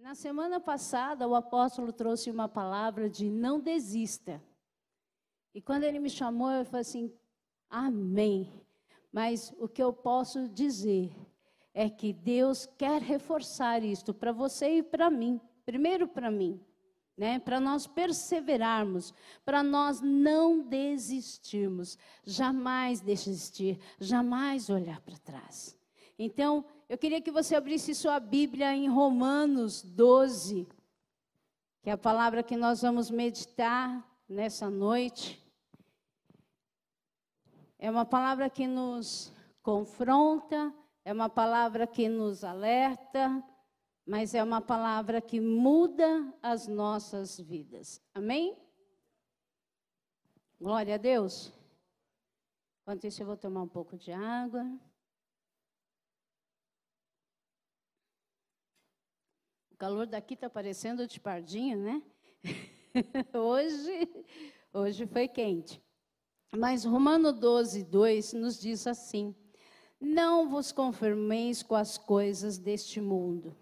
Na semana passada, o apóstolo trouxe uma palavra de não desista. E quando ele me chamou, eu falei assim: Amém. Mas o que eu posso dizer é que Deus quer reforçar isto para você e para mim. Primeiro para mim, né? Para nós perseverarmos, para nós não desistirmos, jamais desistir, jamais olhar para trás. Então, eu queria que você abrisse sua Bíblia em Romanos 12, que é a palavra que nós vamos meditar nessa noite. É uma palavra que nos confronta, é uma palavra que nos alerta, mas é uma palavra que muda as nossas vidas. Amém? Glória a Deus. Enquanto isso, eu vou tomar um pouco de água. Calor daqui está parecendo de pardinho, né? hoje, hoje foi quente. Mas Romano 12, 2 nos diz assim: Não vos conformeis com as coisas deste mundo.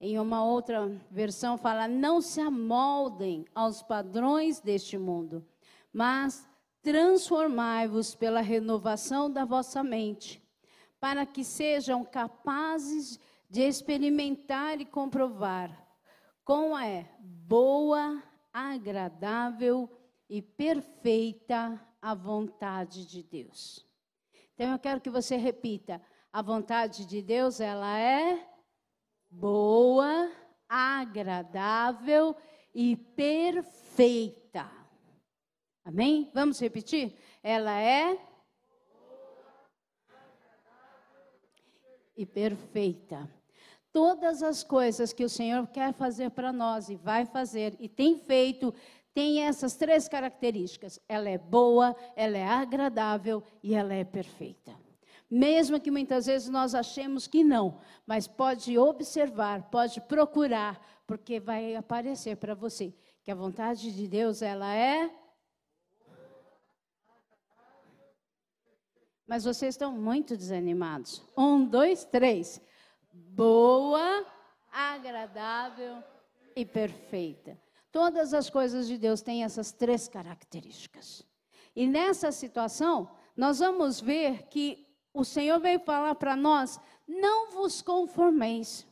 Em uma outra versão fala: Não se amoldem aos padrões deste mundo, mas transformai-vos pela renovação da vossa mente, para que sejam capazes de de experimentar e comprovar como é boa, agradável e perfeita a vontade de Deus. Então eu quero que você repita: a vontade de Deus, ela é boa, agradável e perfeita. Amém? Vamos repetir? Ela é e perfeita todas as coisas que o Senhor quer fazer para nós e vai fazer e tem feito, tem essas três características. Ela é boa, ela é agradável e ela é perfeita. Mesmo que muitas vezes nós achemos que não, mas pode observar, pode procurar, porque vai aparecer para você que a vontade de Deus ela é Mas vocês estão muito desanimados. Um, dois, três boa, agradável e perfeita. Todas as coisas de Deus têm essas três características. E nessa situação, nós vamos ver que o Senhor veio falar para nós: não vos conformeis.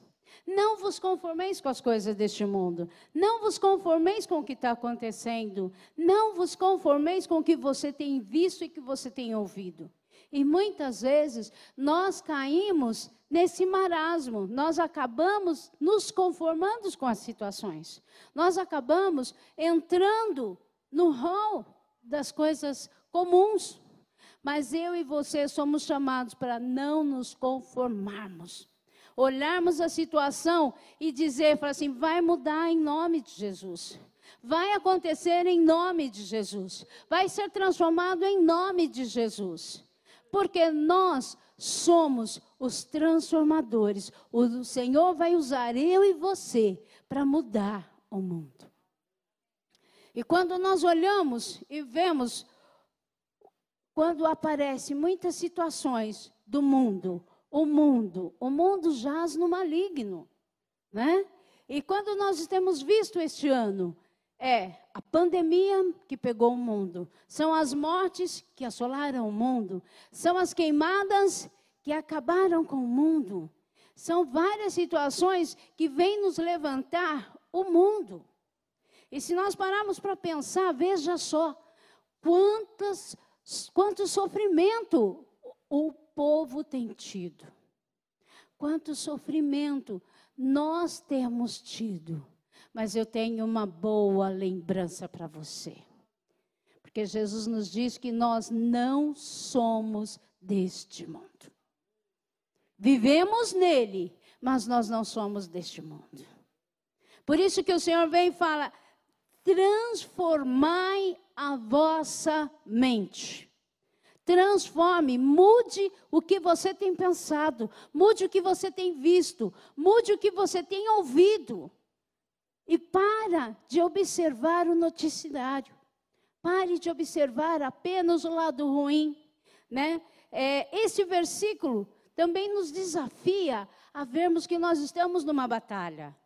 Não vos conformeis com as coisas deste mundo. Não vos conformeis com o que está acontecendo. Não vos conformeis com o que você tem visto e que você tem ouvido. E muitas vezes nós caímos nesse marasmo, nós acabamos nos conformando com as situações. Nós acabamos entrando no rol das coisas comuns. Mas eu e você somos chamados para não nos conformarmos. Olharmos a situação e dizer, assim, vai mudar em nome de Jesus. Vai acontecer em nome de Jesus. Vai ser transformado em nome de Jesus porque nós somos os transformadores. O Senhor vai usar eu e você para mudar o mundo. E quando nós olhamos e vemos, quando aparecem muitas situações do mundo, o mundo, o mundo jaz no maligno, né? E quando nós temos visto este ano, é a pandemia que pegou o mundo, são as mortes que assolaram o mundo, são as queimadas que acabaram com o mundo. São várias situações que vêm nos levantar o mundo. E se nós pararmos para pensar, veja só, quantas, quanto sofrimento o povo tem tido. Quanto sofrimento nós temos tido mas eu tenho uma boa lembrança para você. Porque Jesus nos diz que nós não somos deste mundo. Vivemos nele, mas nós não somos deste mundo. Por isso que o Senhor vem e fala: transformai a vossa mente. Transforme, mude o que você tem pensado, mude o que você tem visto, mude o que você tem ouvido. E para de observar o noticiário. Pare de observar apenas o lado ruim. Né? É, versículo também nos desafia a vermos que nós estamos numa batalha.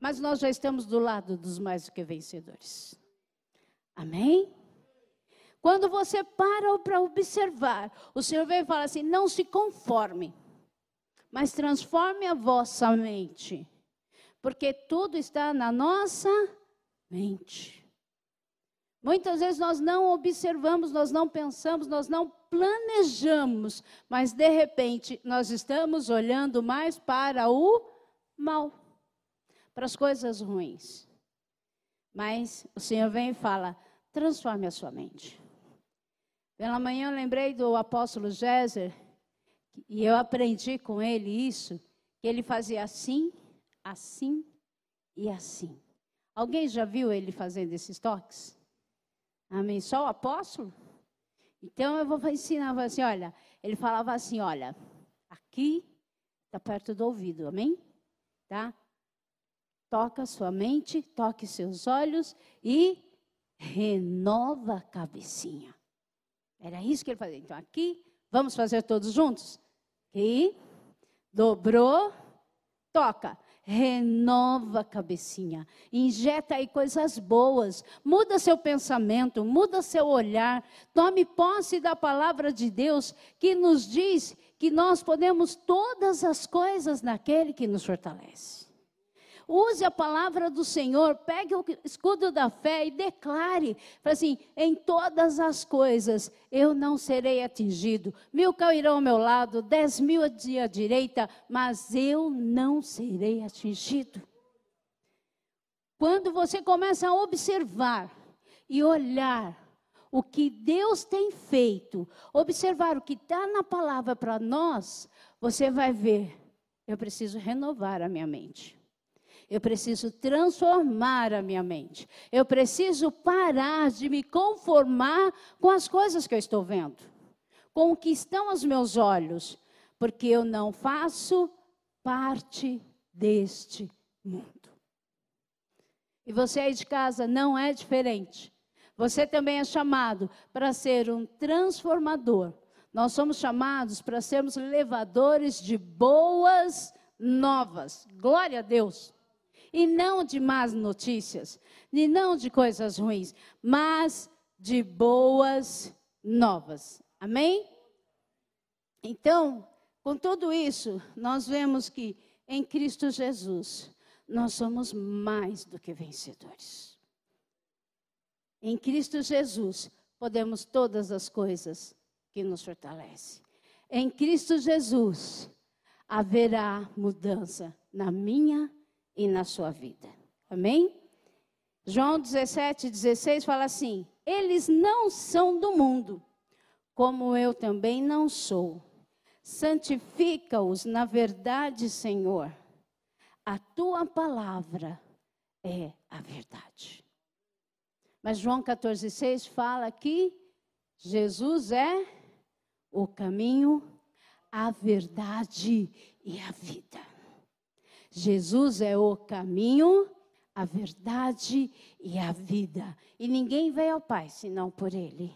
mas nós já estamos do lado dos mais do que vencedores. Amém? Quando você para para observar, o Senhor vem e fala assim: não se conforme, mas transforme a vossa mente, porque tudo está na nossa mente. Muitas vezes nós não observamos, nós não pensamos, nós não planejamos, mas de repente nós estamos olhando mais para o mal para as coisas ruins. Mas o Senhor vem e fala: transforme a sua mente. Pela manhã eu lembrei do apóstolo Géser, e eu aprendi com ele isso, que ele fazia assim, assim e assim. Alguém já viu ele fazendo esses toques? Amém? Só o apóstolo? Então eu vou ensinar assim, olha, ele falava assim, olha, aqui está perto do ouvido, amém? Tá? toca sua mente, toque seus olhos e renova a cabecinha. Era isso que ele fazia. Então, aqui, vamos fazer todos juntos? Aqui, dobrou, toca. Renova a cabecinha, injeta aí coisas boas, muda seu pensamento, muda seu olhar, tome posse da palavra de Deus que nos diz que nós podemos todas as coisas naquele que nos fortalece. Use a palavra do Senhor, pegue o escudo da fé e declare, assim, em todas as coisas eu não serei atingido. Mil cairão ao meu lado, dez mil à direita, mas eu não serei atingido. Quando você começa a observar e olhar o que Deus tem feito, observar o que está na palavra para nós, você vai ver, eu preciso renovar a minha mente. Eu preciso transformar a minha mente. Eu preciso parar de me conformar com as coisas que eu estou vendo, com o que estão aos meus olhos, porque eu não faço parte deste mundo. E você aí de casa não é diferente. Você também é chamado para ser um transformador. Nós somos chamados para sermos levadores de boas novas. Glória a Deus e não de más notícias, e não de coisas ruins, mas de boas novas. Amém? Então, com tudo isso, nós vemos que em Cristo Jesus nós somos mais do que vencedores. Em Cristo Jesus podemos todas as coisas que nos fortalecem. Em Cristo Jesus haverá mudança na minha vida e na sua vida. Amém? João 17, 16 fala assim: Eles não são do mundo, como eu também não sou. Santifica-os na verdade, Senhor. A tua palavra é a verdade. Mas João 14, 6 fala que Jesus é o caminho, a verdade e a vida. Jesus é o caminho, a verdade e a vida. E ninguém vai ao Pai senão por Ele.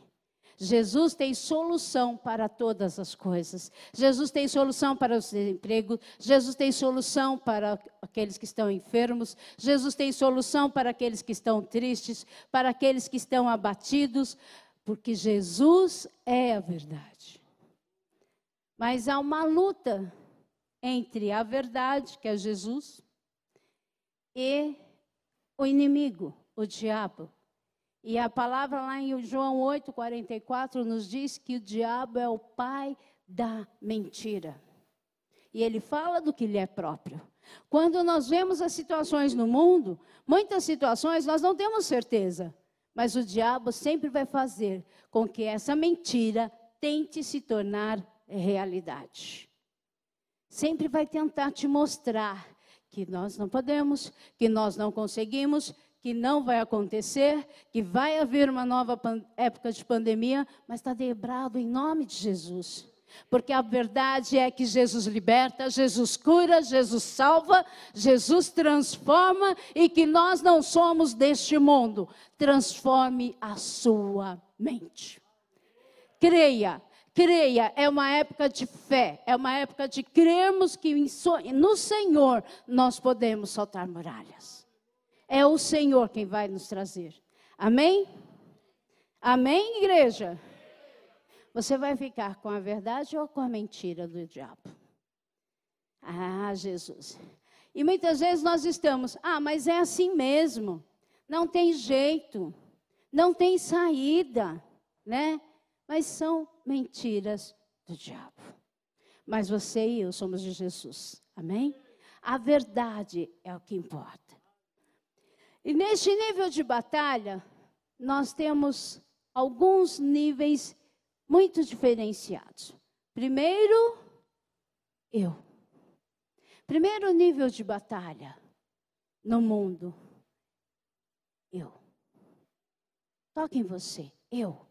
Jesus tem solução para todas as coisas. Jesus tem solução para o desemprego. Jesus tem solução para aqueles que estão enfermos. Jesus tem solução para aqueles que estão tristes, para aqueles que estão abatidos, porque Jesus é a verdade. Mas há uma luta entre a verdade, que é Jesus, e o inimigo, o diabo. E a palavra lá em João 8,44 nos diz que o diabo é o pai da mentira. E ele fala do que lhe é próprio. Quando nós vemos as situações no mundo, muitas situações nós não temos certeza, mas o diabo sempre vai fazer com que essa mentira tente se tornar realidade sempre vai tentar te mostrar que nós não podemos, que nós não conseguimos, que não vai acontecer, que vai haver uma nova época de pandemia, mas está debrado em nome de Jesus. Porque a verdade é que Jesus liberta, Jesus cura, Jesus salva, Jesus transforma e que nós não somos deste mundo. Transforme a sua mente. Creia, creia, é uma época de fé, é uma época de crermos que no Senhor nós podemos soltar muralhas. É o Senhor quem vai nos trazer. Amém? Amém, igreja? Você vai ficar com a verdade ou com a mentira do diabo? Ah, Jesus. E muitas vezes nós estamos, ah, mas é assim mesmo. Não tem jeito. Não tem saída, né? Mas são mentiras do diabo. Mas você e eu somos de Jesus. Amém? A verdade é o que importa. E neste nível de batalha, nós temos alguns níveis muito diferenciados. Primeiro, eu. Primeiro nível de batalha no mundo, eu. Toque em você, eu.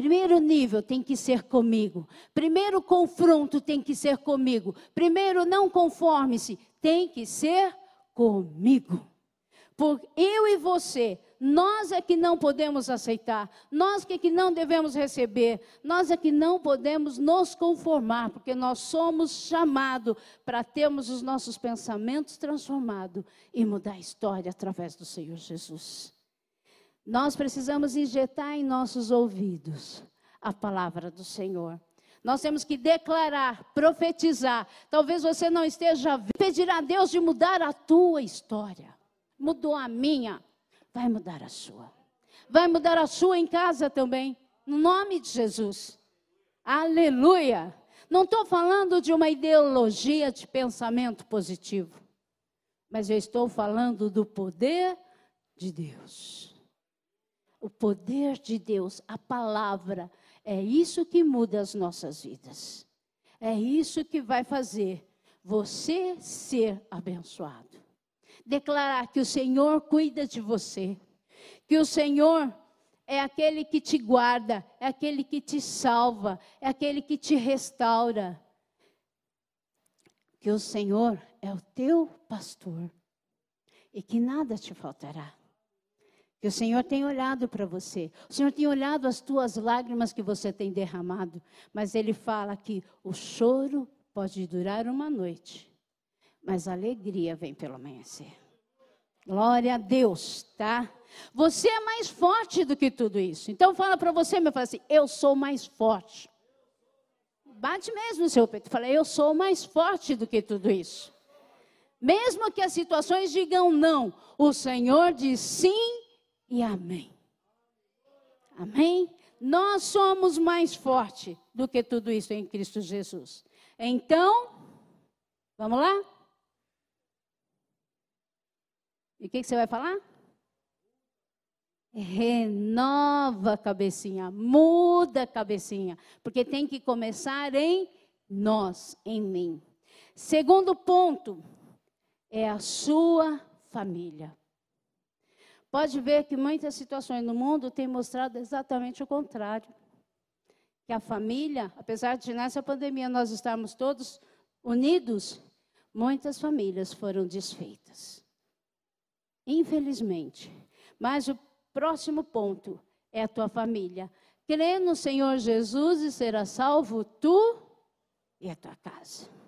Primeiro nível tem que ser comigo. Primeiro confronto tem que ser comigo. Primeiro não conforme-se, tem que ser comigo. Por eu e você, nós é que não podemos aceitar, nós é que não devemos receber, nós é que não podemos nos conformar, porque nós somos chamados para termos os nossos pensamentos transformados e mudar a história através do Senhor Jesus. Nós precisamos injetar em nossos ouvidos a palavra do Senhor. Nós temos que declarar, profetizar. Talvez você não esteja vendo. Pedir a Deus de mudar a tua história. Mudou a minha, vai mudar a sua. Vai mudar a sua em casa também. No nome de Jesus. Aleluia. Não estou falando de uma ideologia de pensamento positivo. Mas eu estou falando do poder de Deus o poder de Deus, a palavra, é isso que muda as nossas vidas. É isso que vai fazer você ser abençoado. Declarar que o Senhor cuida de você, que o Senhor é aquele que te guarda, é aquele que te salva, é aquele que te restaura. Que o Senhor é o teu pastor e que nada te faltará. Que o Senhor tem olhado para você. O Senhor tem olhado as tuas lágrimas que você tem derramado. Mas Ele fala que o choro pode durar uma noite, mas a alegria vem pelo amanhecer. Glória a Deus, tá? Você é mais forte do que tudo isso. Então fala para você, meu, fala assim, eu sou mais forte. Bate mesmo no seu peito. Fala, eu sou mais forte do que tudo isso. Mesmo que as situações digam não, o Senhor diz sim e amém. Amém? Nós somos mais fortes do que tudo isso em Cristo Jesus. Então, vamos lá? E o que, que você vai falar? Renova a cabecinha, muda a cabecinha, porque tem que começar em nós, em mim. Segundo ponto é a sua família. Pode ver que muitas situações no mundo têm mostrado exatamente o contrário. Que a família, apesar de nessa pandemia nós estarmos todos unidos, muitas famílias foram desfeitas. Infelizmente. Mas o próximo ponto é a tua família. Crê no Senhor Jesus e será salvo tu e a tua casa.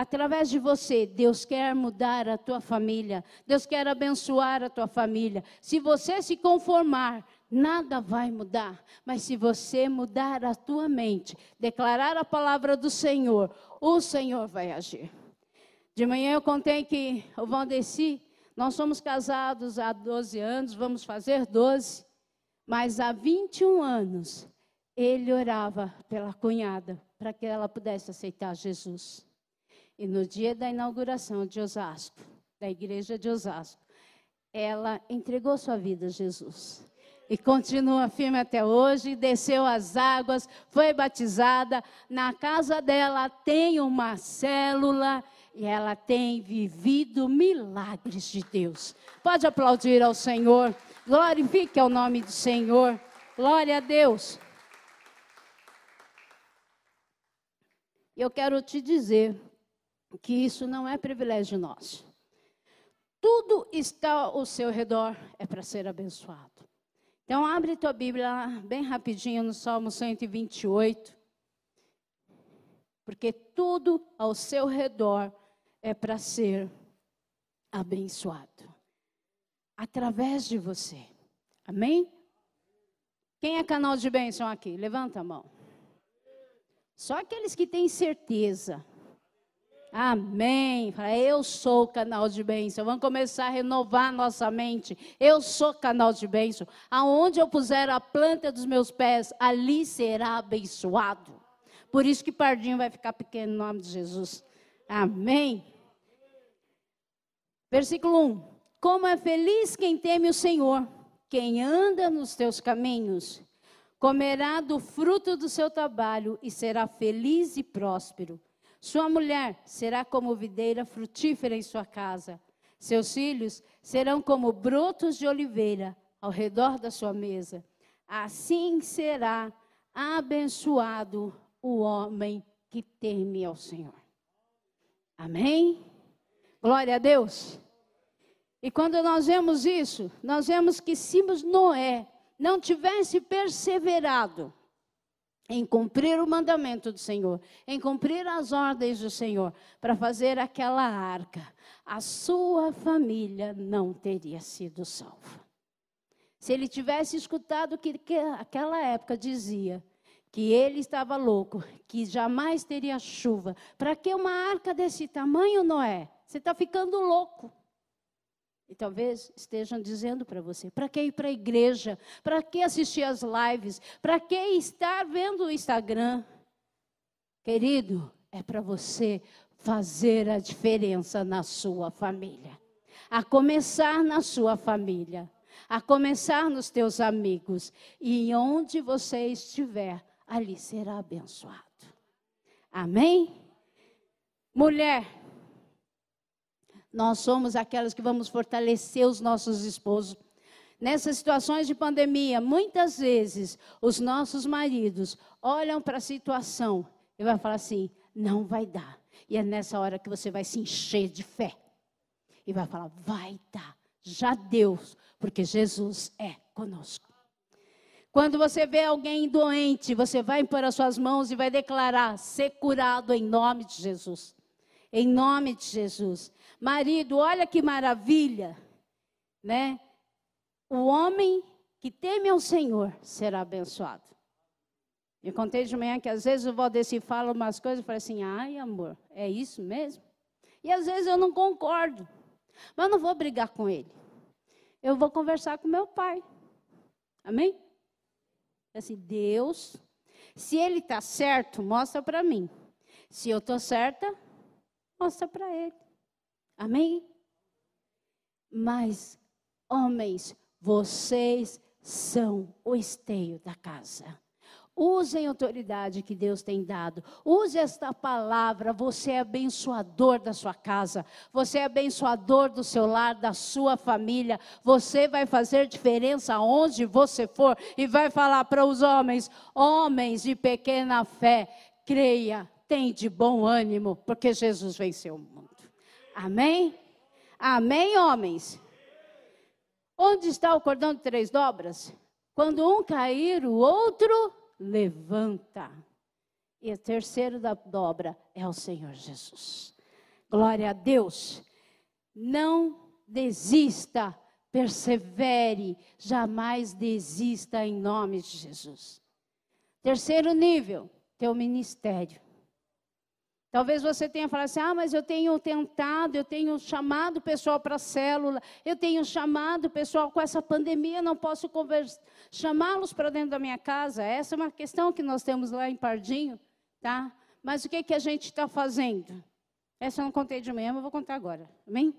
Através de você, Deus quer mudar a tua família. Deus quer abençoar a tua família. Se você se conformar, nada vai mudar. Mas se você mudar a tua mente, declarar a palavra do Senhor, o Senhor vai agir. De manhã eu contei que o Valdeci, nós somos casados há 12 anos, vamos fazer 12. Mas há 21 anos, ele orava pela cunhada, para que ela pudesse aceitar Jesus. E no dia da inauguração de Osasco, da igreja de Osasco, ela entregou sua vida a Jesus. E continua firme até hoje, desceu as águas, foi batizada. Na casa dela tem uma célula e ela tem vivido milagres de Deus. Pode aplaudir ao Senhor. Glorifique ao nome do Senhor. Glória a Deus. Eu quero te dizer que isso não é privilégio nosso. Tudo está ao seu redor é para ser abençoado. Então, abre tua Bíblia bem rapidinho no Salmo 128. Porque tudo ao seu redor é para ser abençoado. Através de você. Amém? Quem é canal de bênção aqui? Levanta a mão. Só aqueles que têm certeza. Amém. Eu sou canal de bênção. Vamos começar a renovar nossa mente. Eu sou canal de bênção. Aonde eu puser a planta dos meus pés, ali será abençoado. Por isso que Pardinho vai ficar pequeno em nome de Jesus. Amém. Versículo 1. Como é feliz quem teme o Senhor, quem anda nos teus caminhos. Comerá do fruto do seu trabalho e será feliz e próspero. Sua mulher será como videira frutífera em sua casa. Seus filhos serão como brotos de oliveira ao redor da sua mesa. Assim será abençoado o homem que teme ao Senhor. Amém? Glória a Deus. E quando nós vemos isso, nós vemos que se Noé não tivesse perseverado em cumprir o mandamento do Senhor, em cumprir as ordens do Senhor, para fazer aquela arca, a sua família não teria sido salva. Se ele tivesse escutado o que, que aquela época dizia, que ele estava louco, que jamais teria chuva, para que uma arca desse tamanho, Noé? Você está ficando louco. E talvez estejam dizendo para você: para que ir para a igreja? Para que assistir as lives? Para que estar vendo o Instagram? Querido, é para você fazer a diferença na sua família. A começar na sua família, a começar nos teus amigos. E onde você estiver, ali será abençoado. Amém? Mulher, nós somos aquelas que vamos fortalecer os nossos esposos. Nessas situações de pandemia, muitas vezes os nossos maridos olham para a situação e vão falar assim: não vai dar. E é nessa hora que você vai se encher de fé. E vai falar: vai dar. Já deu, porque Jesus é conosco. Quando você vê alguém doente, você vai impor as suas mãos e vai declarar: ser curado em nome de Jesus. Em nome de Jesus. Marido, olha que maravilha, né? O homem que teme ao Senhor será abençoado. Eu contei de manhã que às vezes o Valdeci fala umas coisas e fala assim: ai, amor, é isso mesmo? E às vezes eu não concordo, mas não vou brigar com ele. Eu vou conversar com meu pai. Amém? Assim, Deus, se ele está certo, mostra para mim. Se eu estou certa, mostra para ele. Amém? Mas, homens, vocês são o esteio da casa. Usem a autoridade que Deus tem dado. Use esta palavra. Você é abençoador da sua casa. Você é abençoador do seu lar, da sua família. Você vai fazer diferença onde você for e vai falar para os homens: homens de pequena fé, creia, tem de bom ânimo, porque Jesus venceu o mundo. Amém? Amém, homens? Onde está o cordão de três dobras? Quando um cair, o outro levanta. E o terceiro da dobra é o Senhor Jesus. Glória a Deus. Não desista, persevere, jamais desista em nome de Jesus. Terceiro nível, teu ministério. Talvez você tenha falado assim: ah, mas eu tenho tentado, eu tenho chamado o pessoal para a célula, eu tenho chamado o pessoal com essa pandemia, não posso chamá-los para dentro da minha casa. Essa é uma questão que nós temos lá em Pardinho, tá? Mas o que, que a gente está fazendo? Essa eu não contei de manhã, mas vou contar agora. Amém?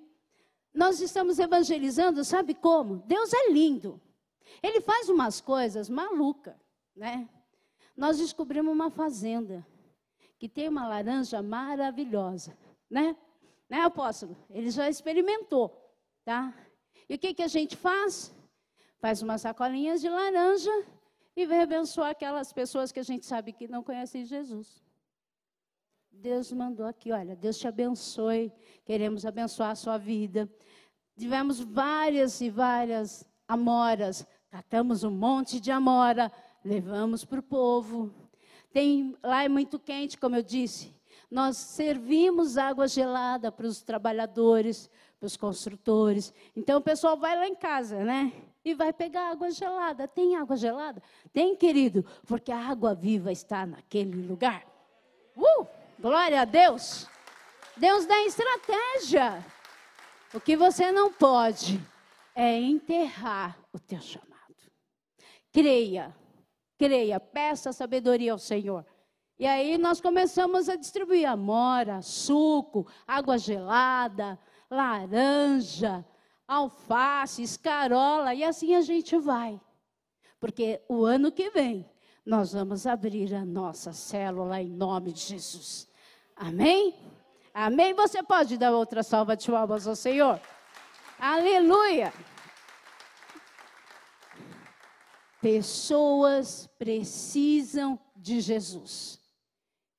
Nós estamos evangelizando, sabe como? Deus é lindo. Ele faz umas coisas malucas, né? Nós descobrimos uma fazenda que tem uma laranja maravilhosa, né? Né, apóstolo? Ele já experimentou, tá? E o que, que a gente faz? Faz umas sacolinhas de laranja e vem abençoar aquelas pessoas que a gente sabe que não conhecem Jesus. Deus mandou aqui, olha, Deus te abençoe, queremos abençoar a sua vida. Tivemos várias e várias amoras catamos um monte de amora, levamos para o povo. Tem, lá é muito quente, como eu disse. Nós servimos água gelada para os trabalhadores, para os construtores. Então o pessoal vai lá em casa, né? E vai pegar água gelada. Tem água gelada? Tem, querido, porque a água viva está naquele lugar. Uh! Glória a Deus! Deus dá estratégia. O que você não pode é enterrar o teu chamado. Creia, creia, peça sabedoria ao Senhor. E aí nós começamos a distribuir amora, suco, água gelada, laranja, alface, escarola, e assim a gente vai. Porque o ano que vem nós vamos abrir a nossa célula em nome de Jesus. Amém? Amém? Você pode dar outra salva de palmas ao Senhor? Aleluia! Pessoas precisam de Jesus.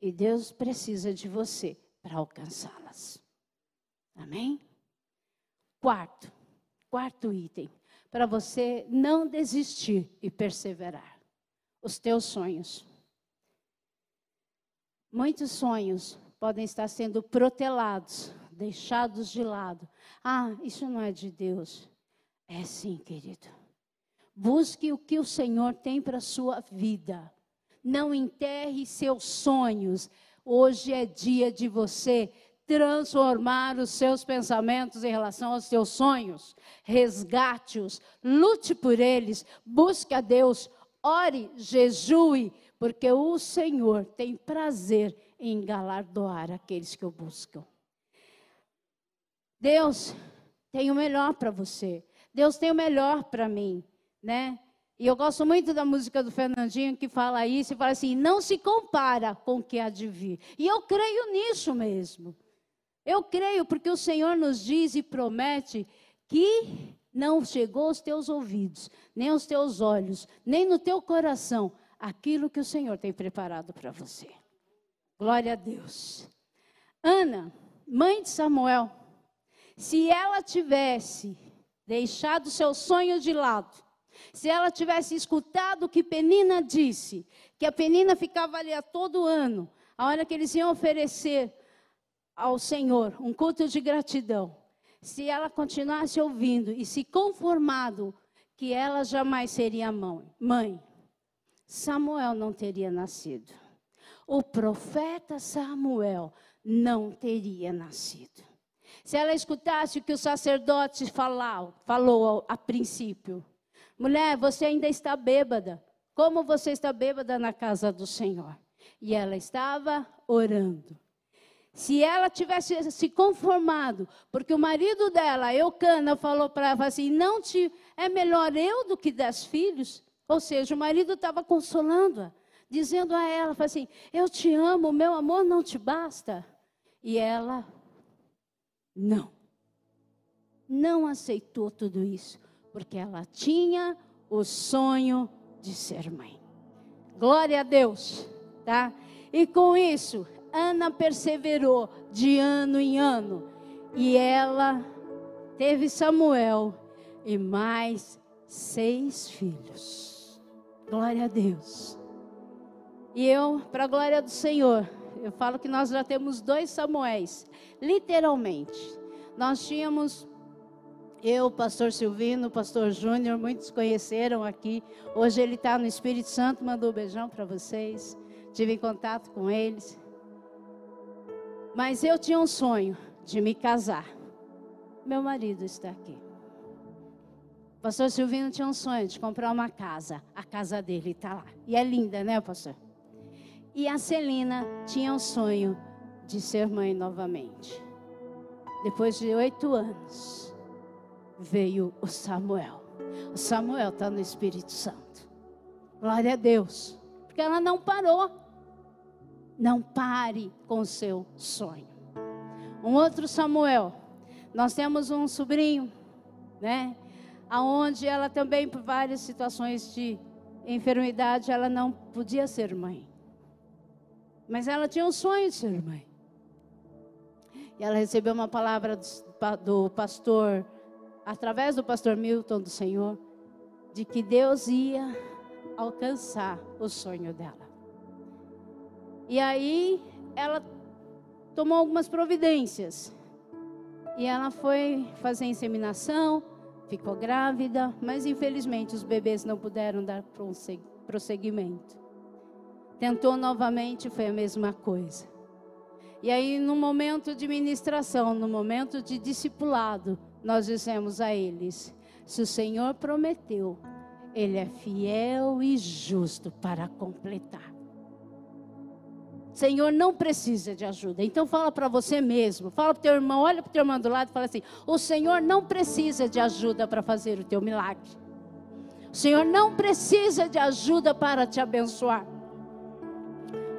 E Deus precisa de você para alcançá-las. Amém? Quarto, quarto item, para você não desistir e perseverar. Os teus sonhos. Muitos sonhos podem estar sendo protelados, deixados de lado. Ah, isso não é de Deus. É sim, querido. Busque o que o Senhor tem para a sua vida. Não enterre seus sonhos. Hoje é dia de você transformar os seus pensamentos em relação aos seus sonhos. Resgate-os, lute por eles, busque a Deus, ore, jejue, porque o Senhor tem prazer em galardoar aqueles que o buscam. Deus tem o melhor para você. Deus tem o melhor para mim, né? E eu gosto muito da música do Fernandinho que fala isso e fala assim: não se compara com o que há de vir. E eu creio nisso mesmo. Eu creio porque o Senhor nos diz e promete que não chegou aos teus ouvidos, nem aos teus olhos, nem no teu coração aquilo que o Senhor tem preparado para você. Glória a Deus. Ana, mãe de Samuel, se ela tivesse deixado seu sonho de lado, se ela tivesse escutado o que Penina disse, que a Penina ficava ali a todo ano, a hora que eles iam oferecer ao Senhor um culto de gratidão, se ela continuasse ouvindo e se conformado que ela jamais seria mãe, Samuel não teria nascido o profeta Samuel não teria nascido. Se ela escutasse o que o sacerdote falou, falou a princípio, mulher, você ainda está bêbada. Como você está bêbada na casa do Senhor? E ela estava orando. Se ela tivesse se conformado, porque o marido dela, Eucana, falou para ela assim: não te é melhor eu do que dez filhos. Ou seja, o marido estava consolando-a dizendo a ela, assim, eu te amo, meu amor não te basta. E ela, não. Não aceitou tudo isso, porque ela tinha o sonho de ser mãe. Glória a Deus, tá? E com isso, Ana perseverou de ano em ano. E ela teve Samuel e mais seis filhos. Glória a Deus. E eu, para a glória do Senhor, eu falo que nós já temos dois Samuéis, literalmente. Nós tínhamos eu, pastor Silvino, pastor Júnior, muitos conheceram aqui. Hoje ele está no Espírito Santo, mandou um beijão para vocês. Tive contato com eles. Mas eu tinha um sonho de me casar. Meu marido está aqui. pastor Silvino tinha um sonho de comprar uma casa. A casa dele está lá. E é linda, né, pastor? E a Celina tinha o sonho de ser mãe novamente. Depois de oito anos, veio o Samuel. O Samuel está no Espírito Santo. Glória a Deus. Porque ela não parou. Não pare com o seu sonho. Um outro Samuel. Nós temos um sobrinho, né? Aonde ela também, por várias situações de enfermidade, ela não podia ser mãe. Mas ela tinha um sonho de ser mãe. E ela recebeu uma palavra do, do pastor, através do pastor Milton do Senhor, de que Deus ia alcançar o sonho dela. E aí ela tomou algumas providências. E ela foi fazer inseminação, ficou grávida, mas infelizmente os bebês não puderam dar prosseguimento. Tentou novamente, foi a mesma coisa. E aí, no momento de ministração, no momento de discipulado, nós dissemos a eles: se o Senhor prometeu, Ele é fiel e justo para completar. Senhor não precisa de ajuda. Então fala para você mesmo, fala para o teu irmão, olha para o teu irmão do lado e fala assim: o Senhor não precisa de ajuda para fazer o teu milagre. O Senhor não precisa de ajuda para te abençoar.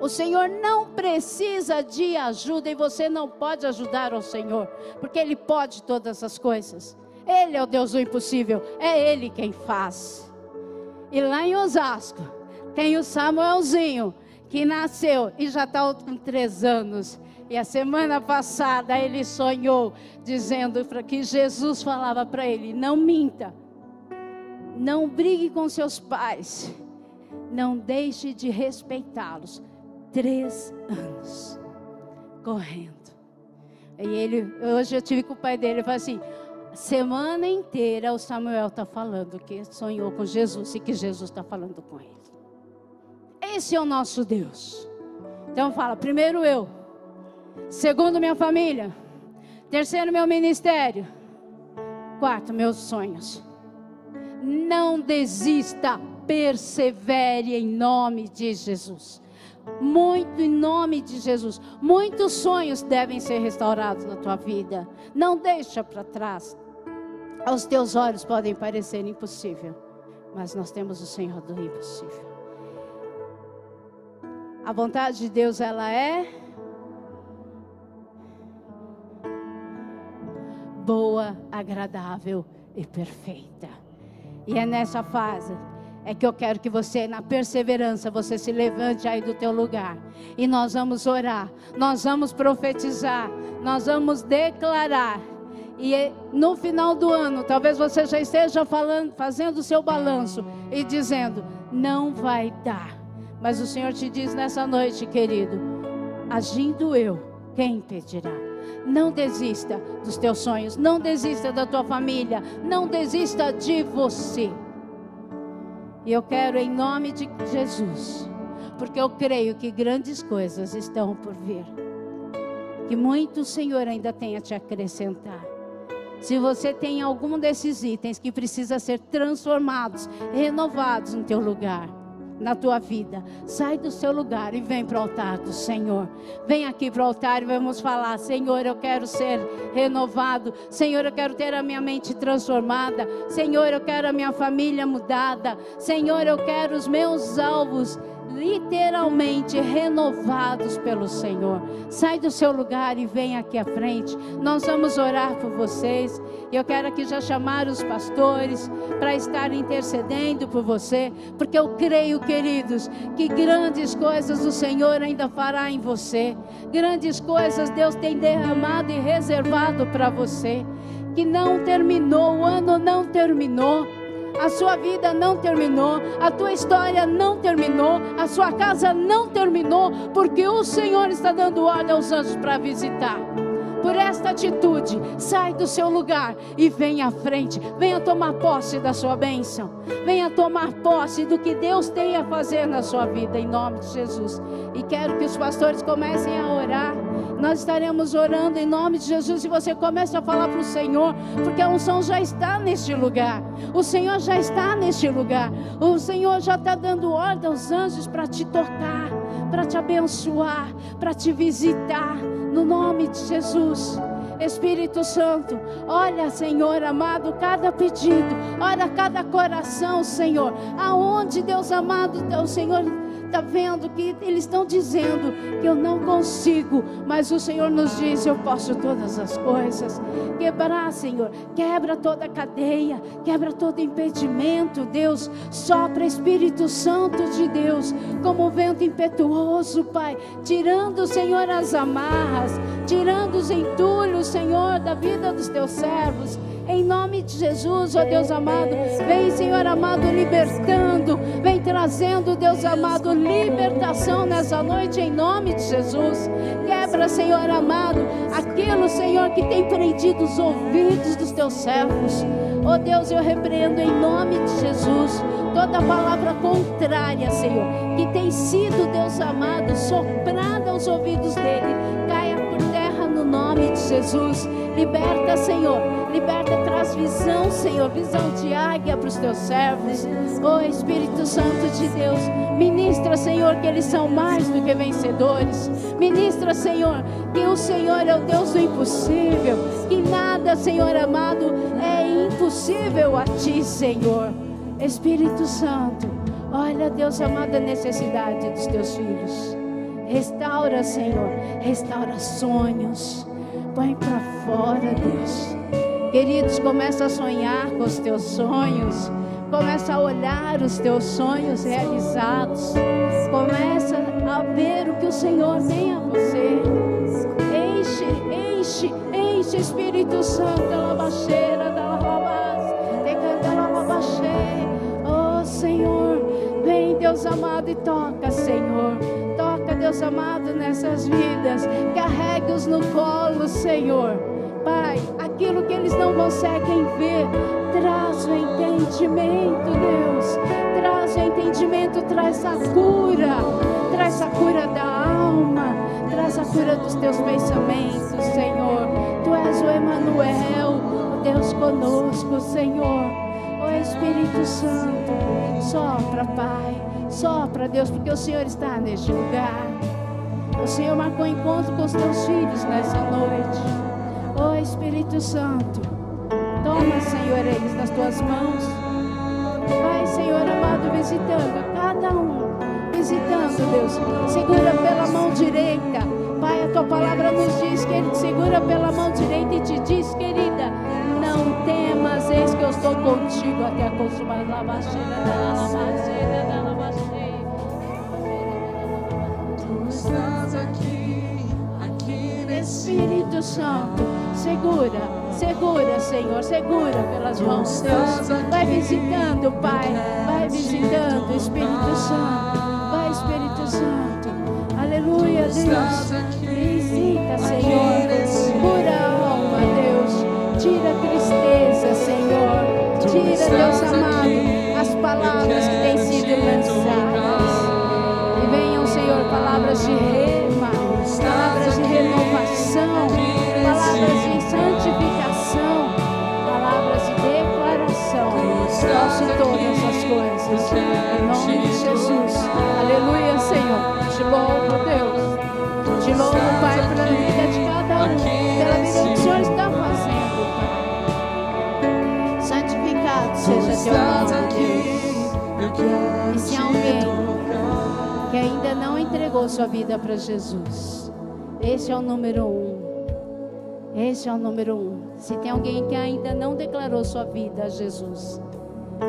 O Senhor não precisa de ajuda e você não pode ajudar o Senhor, porque Ele pode todas as coisas. Ele é o Deus do impossível, é Ele quem faz. E lá em Osasco tem o Samuelzinho, que nasceu e já está com três anos. E a semana passada ele sonhou, dizendo que Jesus falava para ele: não minta, não brigue com seus pais, não deixe de respeitá-los três anos correndo. E ele, hoje eu tive com o pai dele, ele falou assim: semana inteira o Samuel está falando que sonhou com Jesus e que Jesus está falando com ele. Esse é o nosso Deus. Então fala, primeiro eu, segundo minha família, terceiro meu ministério, quarto meus sonhos. Não desista, persevere em nome de Jesus muito em nome de Jesus. Muitos sonhos devem ser restaurados na tua vida. Não deixa para trás. Aos teus olhos podem parecer impossível, mas nós temos o Senhor do impossível. A vontade de Deus ela é boa, agradável e perfeita. E é nessa fase é que eu quero que você, na perseverança, você se levante aí do teu lugar. E nós vamos orar, nós vamos profetizar, nós vamos declarar. E no final do ano, talvez você já esteja falando, fazendo o seu balanço e dizendo: não vai dar. Mas o Senhor te diz nessa noite, querido: agindo eu, quem impedirá? Não desista dos teus sonhos, não desista da tua família, não desista de você. E eu quero, em nome de Jesus, porque eu creio que grandes coisas estão por vir. Que muito o Senhor ainda tem a te acrescentar. Se você tem algum desses itens que precisa ser transformados, renovados no teu lugar, na tua vida. Sai do seu lugar e vem para o altar do Senhor. Vem aqui para o altar e vamos falar: Senhor, eu quero ser renovado. Senhor, eu quero ter a minha mente transformada. Senhor, eu quero a minha família mudada. Senhor, eu quero os meus alvos literalmente renovados pelo Senhor. Sai do seu lugar e vem aqui à frente. Nós vamos orar por vocês. Eu quero aqui já chamar os pastores para estar intercedendo por você, porque eu creio, queridos, que grandes coisas o Senhor ainda fará em você. Grandes coisas Deus tem derramado e reservado para você. Que não terminou, o ano não terminou a sua vida não terminou, a tua história não terminou, a sua casa não terminou, porque o Senhor está dando ordem aos anjos para visitar. Por esta atitude, sai do seu lugar e venha à frente, venha tomar posse da sua bênção, venha tomar posse do que Deus tem a fazer na sua vida, em nome de Jesus. E quero que os pastores comecem a orar. Nós estaremos orando em nome de Jesus e você começa a falar para o Senhor, porque a unção já está neste lugar. O Senhor já está neste lugar. O Senhor já está dando ordem aos anjos para te tocar, para te abençoar, para te visitar, no nome de Jesus. Espírito Santo, olha, Senhor amado, cada pedido, olha cada coração, Senhor, aonde, Deus amado, o Senhor está vendo que eles estão dizendo que eu não consigo, mas o Senhor nos diz: eu posso todas as coisas. Quebrar, Senhor, quebra toda cadeia, quebra todo impedimento, Deus. Sopra Espírito Santo de Deus, como vento impetuoso, Pai, tirando, Senhor, as amarras, tirando os entulhos, Senhor, da vida dos teus servos. Em nome nome de Jesus, ó Deus amado. Vem, Senhor amado, libertando. Vem trazendo, Deus amado, libertação nessa noite em nome de Jesus. Quebra, Senhor amado, aquilo, Senhor, que tem prendido os ouvidos dos teus servos. Ó Deus, eu repreendo em nome de Jesus toda palavra contrária, Senhor, que tem sido, Deus amado, soprada aos ouvidos dele, Jesus. Liberta, Senhor, liberta, traz visão, Senhor, visão de águia para os teus servos. Oh Espírito Santo de Deus, ministra, Senhor, que eles são mais do que vencedores. Ministra, Senhor, que o Senhor é o Deus do impossível, que nada, Senhor amado, é impossível a ti, Senhor. Espírito Santo, olha, Deus amado, a necessidade dos teus filhos. Restaura, Senhor, restaura sonhos. Põe para fora, Deus. Queridos, começa a sonhar com os teus sonhos. Começa a olhar os teus sonhos realizados. Começa a ver o que o Senhor tem a você. Enche, enche, enche, Espírito Santo, lavacheira da lavabas, decanta lavabacheira. Oh, Senhor, vem, Deus amado, e toca, Senhor. Deus amado, nessas vidas. Carregue-os no colo, Senhor. Pai, aquilo que eles não conseguem ver, traz o entendimento, Deus. Traz o entendimento, traz a cura, traz a cura da alma, traz a cura dos teus pensamentos, Senhor. Tu és o Emanuel, o Deus conosco, Senhor. O Espírito Santo, sopra, Pai, sopra, Deus, porque o Senhor está neste lugar. O Senhor marcou encontro com os teus filhos nessa noite. Ó Espírito Santo, toma, Senhor, eles nas tuas mãos. Vai, Senhor amado, visitando a cada um. Visitando, Deus. Segura pela mão direita. Pai, a tua palavra nos diz que Ele te segura pela mão direita e te diz, querida, não temas, eis que eu estou contigo até a consumação da lavacheira. Estás aqui, aqui nesse Espírito Santo, segura, segura, Senhor, segura pelas mãos, Deus. Vai visitando, Pai, vai visitando, Espírito Santo, vai, Espírito Santo. Aleluia, Deus. Visita, Senhor, cura a alma, Deus. Tira a tristeza, Senhor. Tira, Deus amado, as palavras que têm sido lançadas. Palavras de rema, palavras de renovação, palavras de santificação, palavras de declaração. Posso todas as coisas. Em nome de Jesus. Aleluia, Senhor. Te louvo, Deus. Te louvo, Pai, pela não entregou sua vida para Jesus, esse é o número um. Esse é o número um. Se tem alguém que ainda não declarou sua vida a Jesus,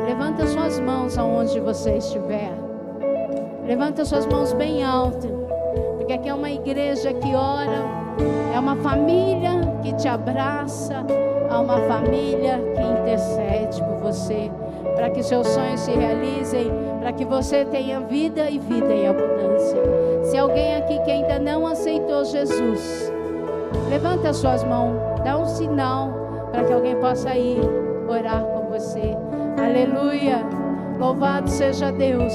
levanta suas mãos aonde você estiver. Levanta suas mãos bem alto, porque aqui é uma igreja que ora, é uma família que te abraça, é uma família que intercede por você, para que seus sonhos se realizem, para que você tenha vida e vida em abundância. Se alguém aqui que ainda não aceitou Jesus, levanta suas mãos, dá um sinal para que alguém possa ir orar com você. Aleluia. Louvado seja Deus.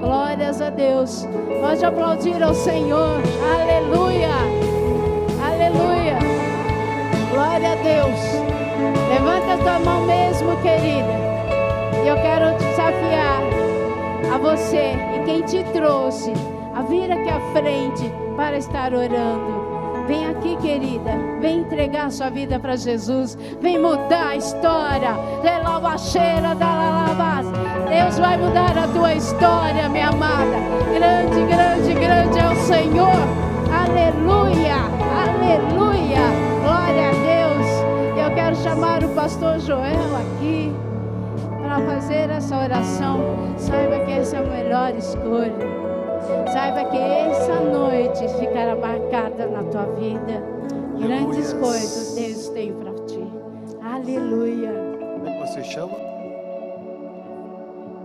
Glórias a Deus. Pode aplaudir ao Senhor. Aleluia. Aleluia. Glória a Deus. Levanta a tua mão mesmo, querida. Eu quero desafiar a você e quem te trouxe a vir aqui à frente para estar orando. Vem aqui, querida. Vem entregar sua vida para Jesus. Vem mudar a história. Deus vai mudar a tua história, minha amada. Grande, grande, grande é o Senhor. Aleluia. Aleluia. Glória a Deus. Eu quero chamar o pastor Joel aqui para fazer essa oração. Saiba que essa é a melhor escolha. Saiba que essa noite ficará marcada na tua vida. Grandes Aleluias. coisas Deus tem para ti. Aleluia. chama?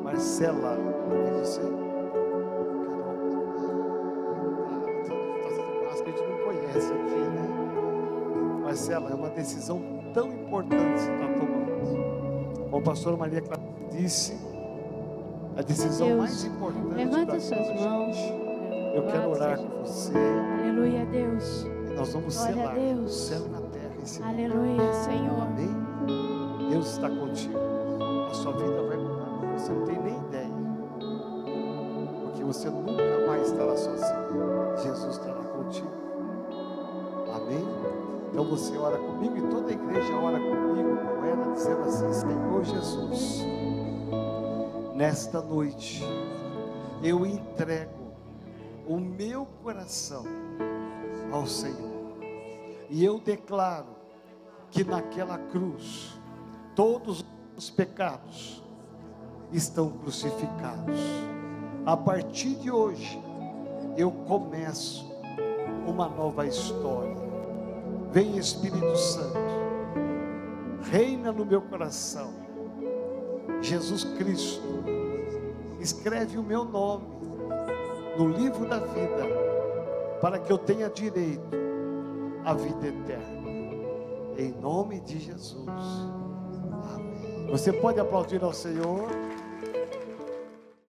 Marcela. É você? Que a gente não conhece aqui, né? Marcela, é uma decisão tão importante que você está tomando. Como a pastora Maria Clara disse, a decisão Deus, mais importante da Levanta vida suas mãos. Eu quero orar seja com você. Aleluia, Deus. E nós vamos Glória selar Deus. o céu e na terra esse momento. Aleluia, Senhor. Amém? Deus está contigo. A sua vida vai mudar. Você não tem nem ideia. Porque você nunca mais estará sozinho. Jesus estará contigo. Amém? Então você ora comigo e toda a igreja ora comigo com ela, dizendo assim: Senhor Jesus, nesta noite eu entrego o meu coração ao Senhor. E eu declaro que naquela cruz todos os pecados estão crucificados. A partir de hoje eu começo uma nova história. Vem Espírito Santo, reina no meu coração. Jesus Cristo, escreve o meu nome no livro da vida, para que eu tenha direito à vida eterna. Em nome de Jesus. Amém. Você pode aplaudir ao Senhor.